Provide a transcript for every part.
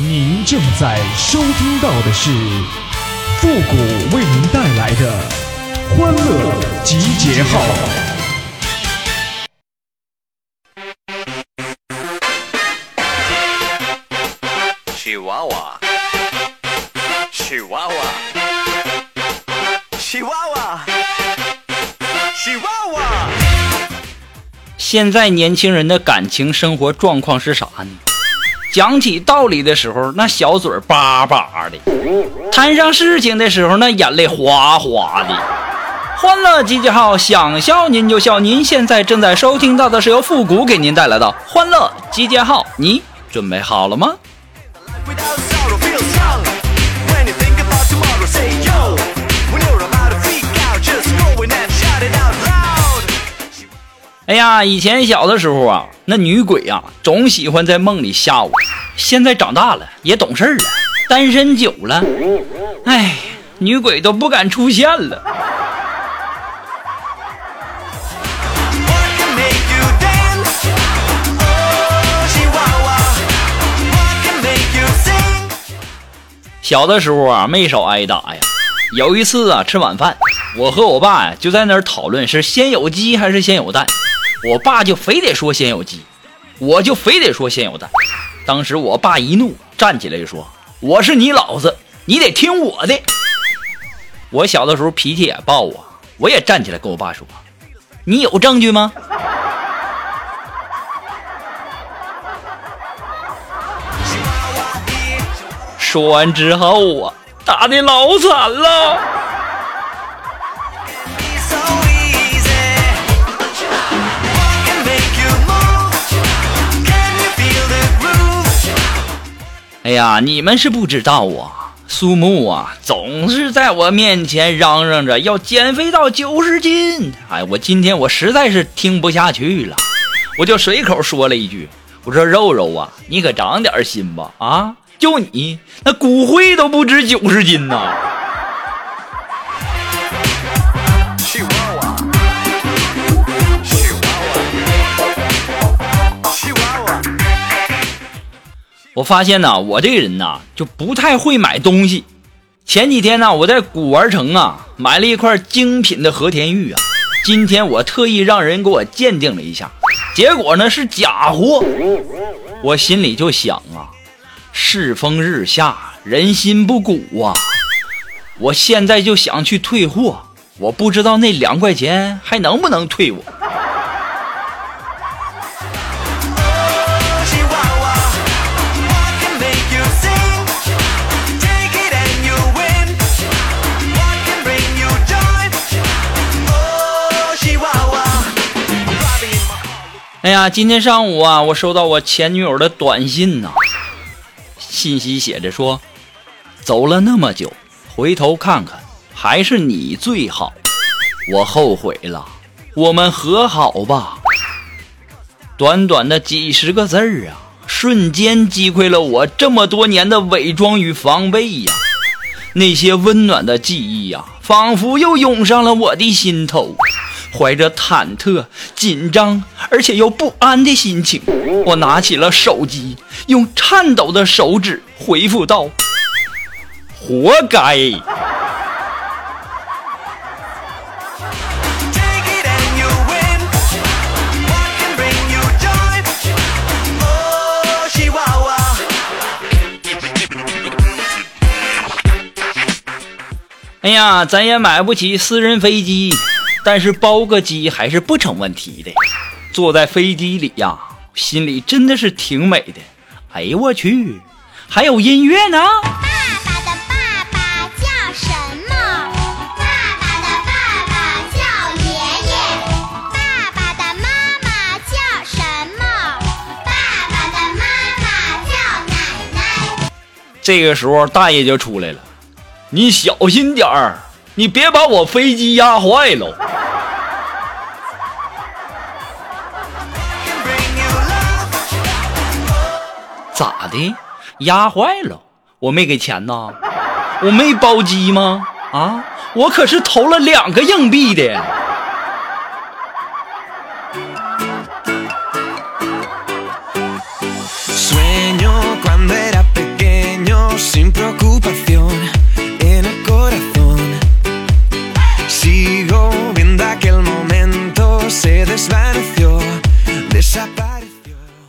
您正在收听到的是复古为您带来的欢乐集结号。吉娃娃，吉娃娃，吉娃娃，吉娃娃。现在年轻人的感情生活状况是啥呢？讲起道理的时候，那小嘴叭叭的；谈上事情的时候，那眼泪哗哗的。欢乐集结号，想笑您就笑。您现在正在收听到的是由复古给您带来的欢乐集结号，你准备好了吗？哎呀，以前小的时候啊，那女鬼呀、总喜欢在梦里吓我。现在长大了，也懂事了，单身久了，哎，女鬼都不敢出现了。小的时候啊，没少挨打呀。有一次啊，吃晚饭，我和我爸呀就在那儿讨论是先有鸡还是先有蛋。我爸就非得说先有鸡，我就非得说先有蛋。当时我爸一怒，站起来就说：“我是你老子，你得听我的。”我小的时候脾气也暴啊，我也站起来跟我爸说：“你有证据吗？”说完之后啊，打的老惨了。哎呀，你们是不知道啊，苏木啊，总是在我面前嚷嚷着要减肥到九十斤。哎，我今天我实在是听不下去了，我就随口说了一句：“我说肉肉啊，你可长点心吧啊！就你那骨灰都不止九十斤呐！”啊我发现呐，我这个人呐就不太会买东西。前几天呢，我在古玩城啊买了一块精品的和田玉啊，今天我特意让人给我鉴定了一下，结果呢是假货。我心里就想啊，世风日下，人心不古啊。我现在就想去退货，我不知道那两块钱还能不能退我。哎呀，今天上午啊，我收到我前女友的短信呐、信息写着说，走了那么久，回头看看，还是你最好，我后悔了，我们和好吧。短短的几十个字儿啊，瞬间击溃了我这么多年的伪装与防备呀。那些温暖的记忆呀、仿佛又涌上了我的心头。怀着忐忑、紧张而且又不安的心情，我拿起了手机，用颤抖的手指回复道，活该。哎呀，咱也买不起私人飞机。但是包个机还是不成问题的。坐在飞机里呀，心里真的是挺美的。哎呦我去，还有音乐呢！爸爸的爸爸叫什么？爸爸的爸爸叫爷爷。爸爸的妈妈叫什么？爸爸的妈妈叫奶奶。这个时候大爷就出来了，你小心点儿，你别把我飞机压坏喽。咋的？压坏了，我没给钱呐，我没包机吗？啊，我可是投了两个硬币的。Sigo viendo aquel momento se desvaneció.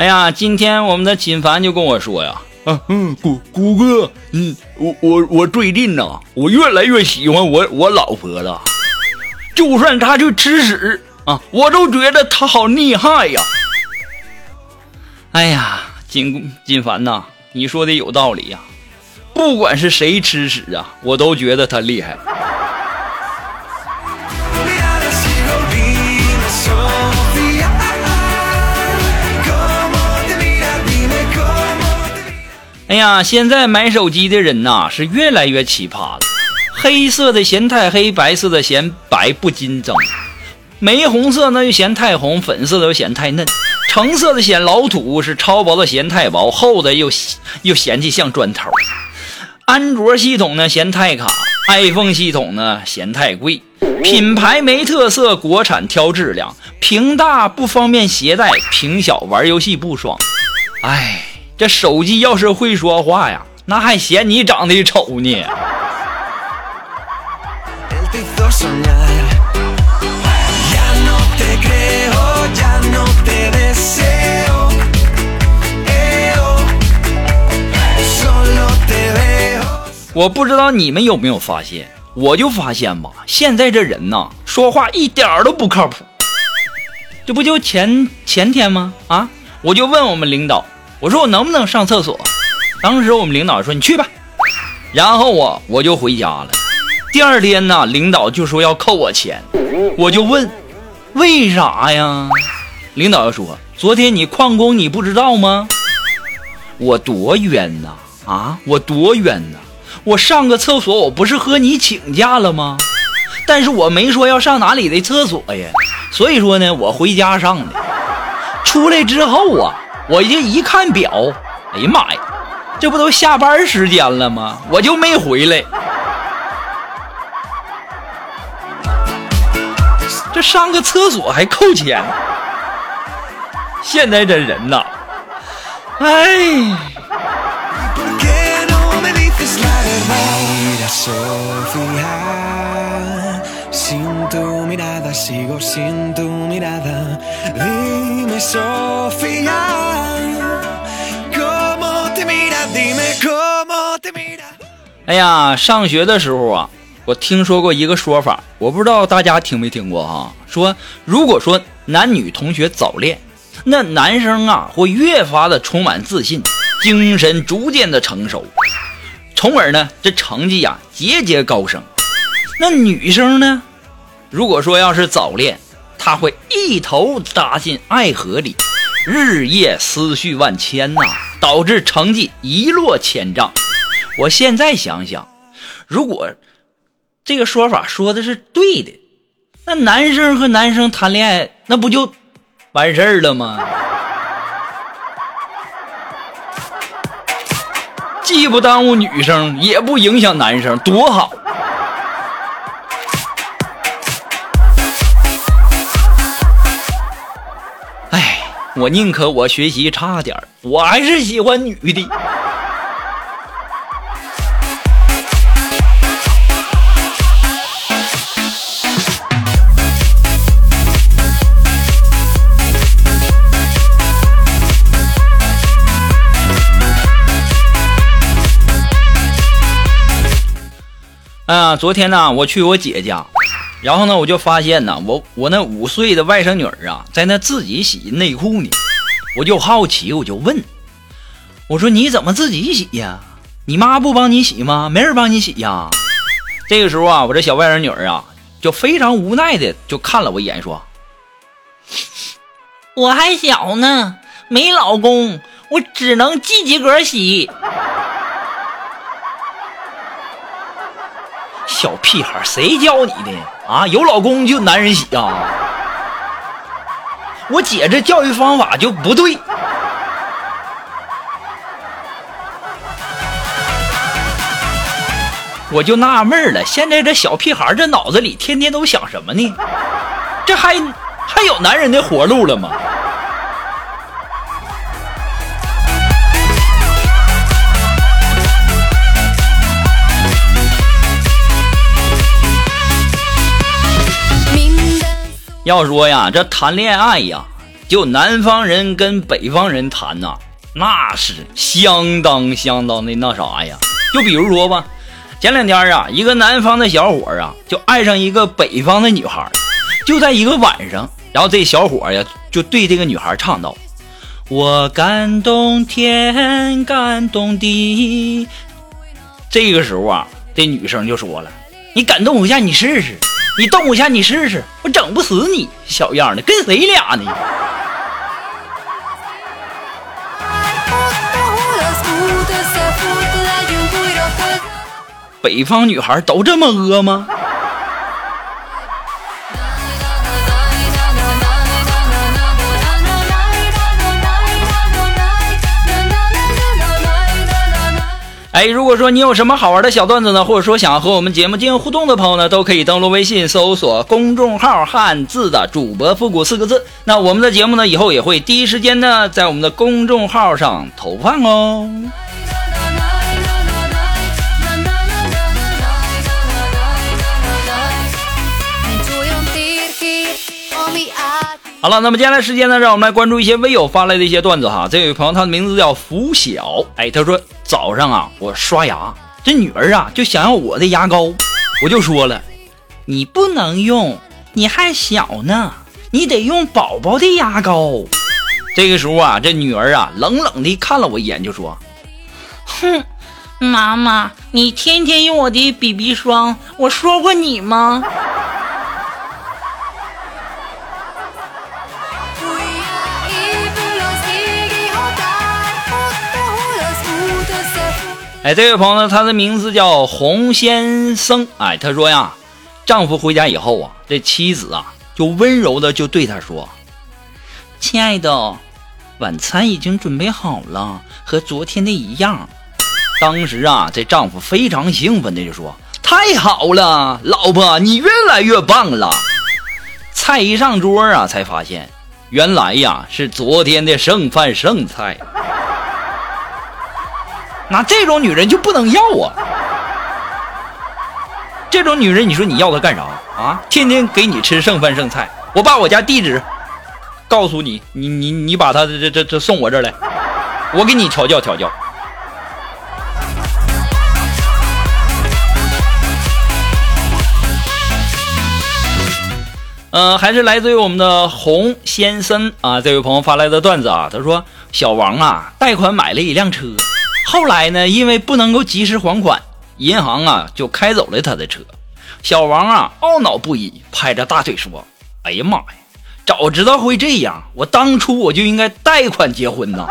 哎呀，今天我们的锦凡就跟我说呀，啊，嗯，谷谷哥，嗯，我我我最近呐，我越来越喜欢我我老婆了，就算她去吃屎啊，我都觉得她好厉害呀。哎呀，金金凡呐，你说的有道理呀，不管是谁吃屎啊，我都觉得他厉害。哎呀，现在买手机的人呐是越来越奇葩了，黑色的嫌太黑，白色的嫌白不经整，玫红色呢又嫌太红，粉色的又嫌太嫩，橙色的嫌老土，是超薄的嫌太薄，厚的又又嫌弃像砖头。安卓系统呢嫌太卡，iPhone 系统呢嫌太贵，品牌没特色，国产挑质量，屏大不方便携带，屏小玩游戏不爽。哎，这手机要是会说话呀，那还嫌你长得丑呢。我不知道你们有没有发现，我就发现吧，现在这人呐，说话一点儿都不靠谱。这不就前前天吗？啊，我就问我们领导，我说我能不能上厕所？当时我们领导说你去吧，然后啊，我就回家了。第二天呢，领导就说要扣我钱，我就问为啥呀？领导就说昨天你旷工你不知道吗？我多冤呐！啊，我多冤呐！我上个厕所，我不是和你请假了吗？但是我没说要上哪里的厕所呀，所以说呢，我回家上的。出来之后啊，我就一看表，哎呀妈呀，这不都下班时间了吗？我就没回来。这上个厕所还扣钱，现在这人呐，哎。Sofía, sin tu mirada sigo sin tu mirada. Dime, Sofía, 哎呀，上学的时候啊，我听说过一个说法，我不知道大家听没听过哈。说如果说男女同学早恋，那男生啊会越发的充满自信，精神逐渐的成熟，从而呢这成绩呀节节高升。那女生呢，如果说要是早恋，她会一头扎进爱河里，日夜思绪万千呐、导致成绩一落千丈。我现在想想，如果这个说法说的是对的，那男生和男生谈恋爱，那不就完事儿了吗？既不耽误女生，也不影响男生，多好！哎，我宁可我学习差点我还是喜欢女的。昨天呢，我去我姐家，然后呢，我就发现呢，我我那五岁的外甥女儿啊，在那自己洗内裤呢，我就好奇，我就问，我说你怎么自己洗呀？你妈不帮你洗吗？没人帮你洗呀？这个时候啊，我这小外甥女儿啊，就非常无奈的就看了我一眼，说：“我还小呢，没老公，我只能自己个儿洗。”小屁孩，谁教你的啊？有老公就男人洗啊？我姐这教育方法就不对。我就纳闷了，现在这小屁孩这脑子里天天都想什么呢？这还还有男人的活路了吗？要说呀，这谈恋爱呀，就南方人跟北方人谈呐、那是相当相当的那啥呀。就比如说吧，前两天啊，一个南方的小伙啊，就爱上一个北方的女孩，就在一个晚上，然后这小伙呀，就对这个女孩唱道：“我感动天，感动地。”这个时候啊，这女生就说了：“你感动我一下，你试试；你动我一下，你试试，我整不死你，小样的，跟谁俩呢？”北方女孩都这么恶吗？哎，如果说你有什么好玩的小段子呢，或者说想要和我们节目进行互动的朋友呢，都可以登录微信搜索公众号“汉字的主播复古”四个字。那我们的节目呢，以后也会第一时间呢在我们的公众号上投放哦。好了，那么接下来时间呢，让我们来关注一些微友发来的一些段子哈。这位朋友他的名字叫拂晓，哎，他说早上啊，我刷牙，这女儿啊就想要我的牙膏，我就说了，你不能用，你还小呢，你得用宝宝的牙膏。这个时候啊，这女儿啊冷冷的看了我一眼，就说，哼，妈妈，你天天用我的 BB 霜，我说过你吗？哎，这位朋友，他的名字叫洪先生。哎，他说呀，丈夫回家以后啊，这妻子啊就温柔的就对他说：“亲爱的，晚餐已经准备好了，和昨天的一样。”当时啊，这丈夫非常兴奋的就说：“太好了，老婆，你越来越棒了。”菜一上桌啊，才发现原来呀是昨天的剩饭剩菜。那这种女人就不能要啊！这种女人，你说你要她干啥啊？天天给你吃剩饭剩菜。我把我家地址告诉你，你你你把她这这这送我这儿来，我给你调教调教。呃，还是来自于我们的洪先生啊，这位朋友发来的段子啊，他说小王啊，贷款买了一辆车。后来呢，因为不能够及时还款，银行啊就开走了他的车。小王啊懊恼不已，拍着大腿说：“哎呀妈呀，早知道会这样，我当初我就应该贷款结婚呐！”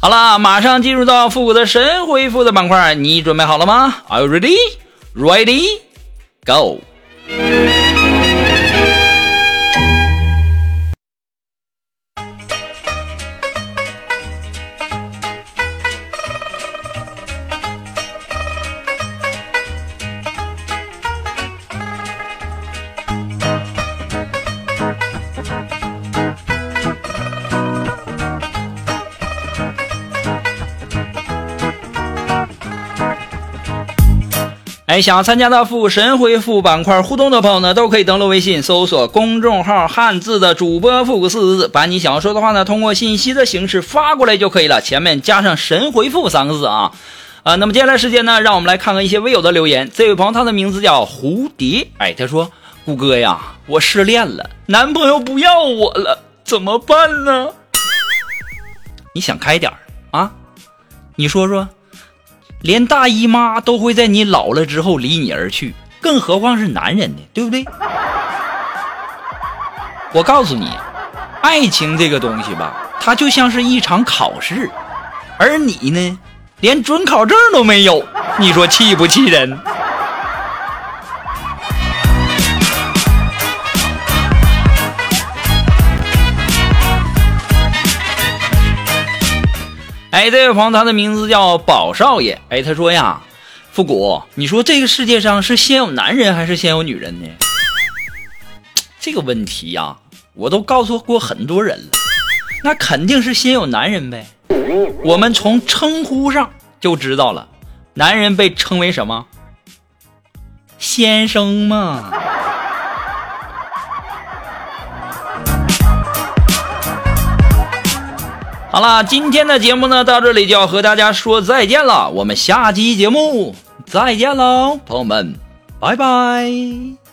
好了，马上进入到复古的神回复的板块，你准备好了吗？Are you ready? Ready? Go! 想要参加到复神回复板块互动的朋友呢，都可以登录微信搜索公众号“汉字的主播复古四字”，把你想要说的话呢，通过信息的形式发过来就可以了，前面加上“神回复”三个字啊。啊，那么接下来时间呢，让我们来看看一些微友的留言。这位朋友他的名字叫蝴蝶，哎，他说：“谷哥呀，我失恋了，男朋友不要我了，怎么办呢？”你想开点啊，你说说。连大姨妈都会在你老了之后离你而去，更何况是男人呢？对不对？我告诉你，爱情这个东西吧，它就像是一场考试，而你呢，连准考证都没有，你说气不气人？哎，这位朋友，他的名字叫宝少爷。哎，他说呀，复古，你说这个世界上是先有男人还是先有女人呢？这个问题呀，我都告诉过很多人了，那肯定是先有男人呗。我们从称呼上就知道了，男人被称为什么？先生嘛。好了，今天的节目呢，到这里就要和大家说再见了。我们下期节目再见喽，朋友们，拜拜。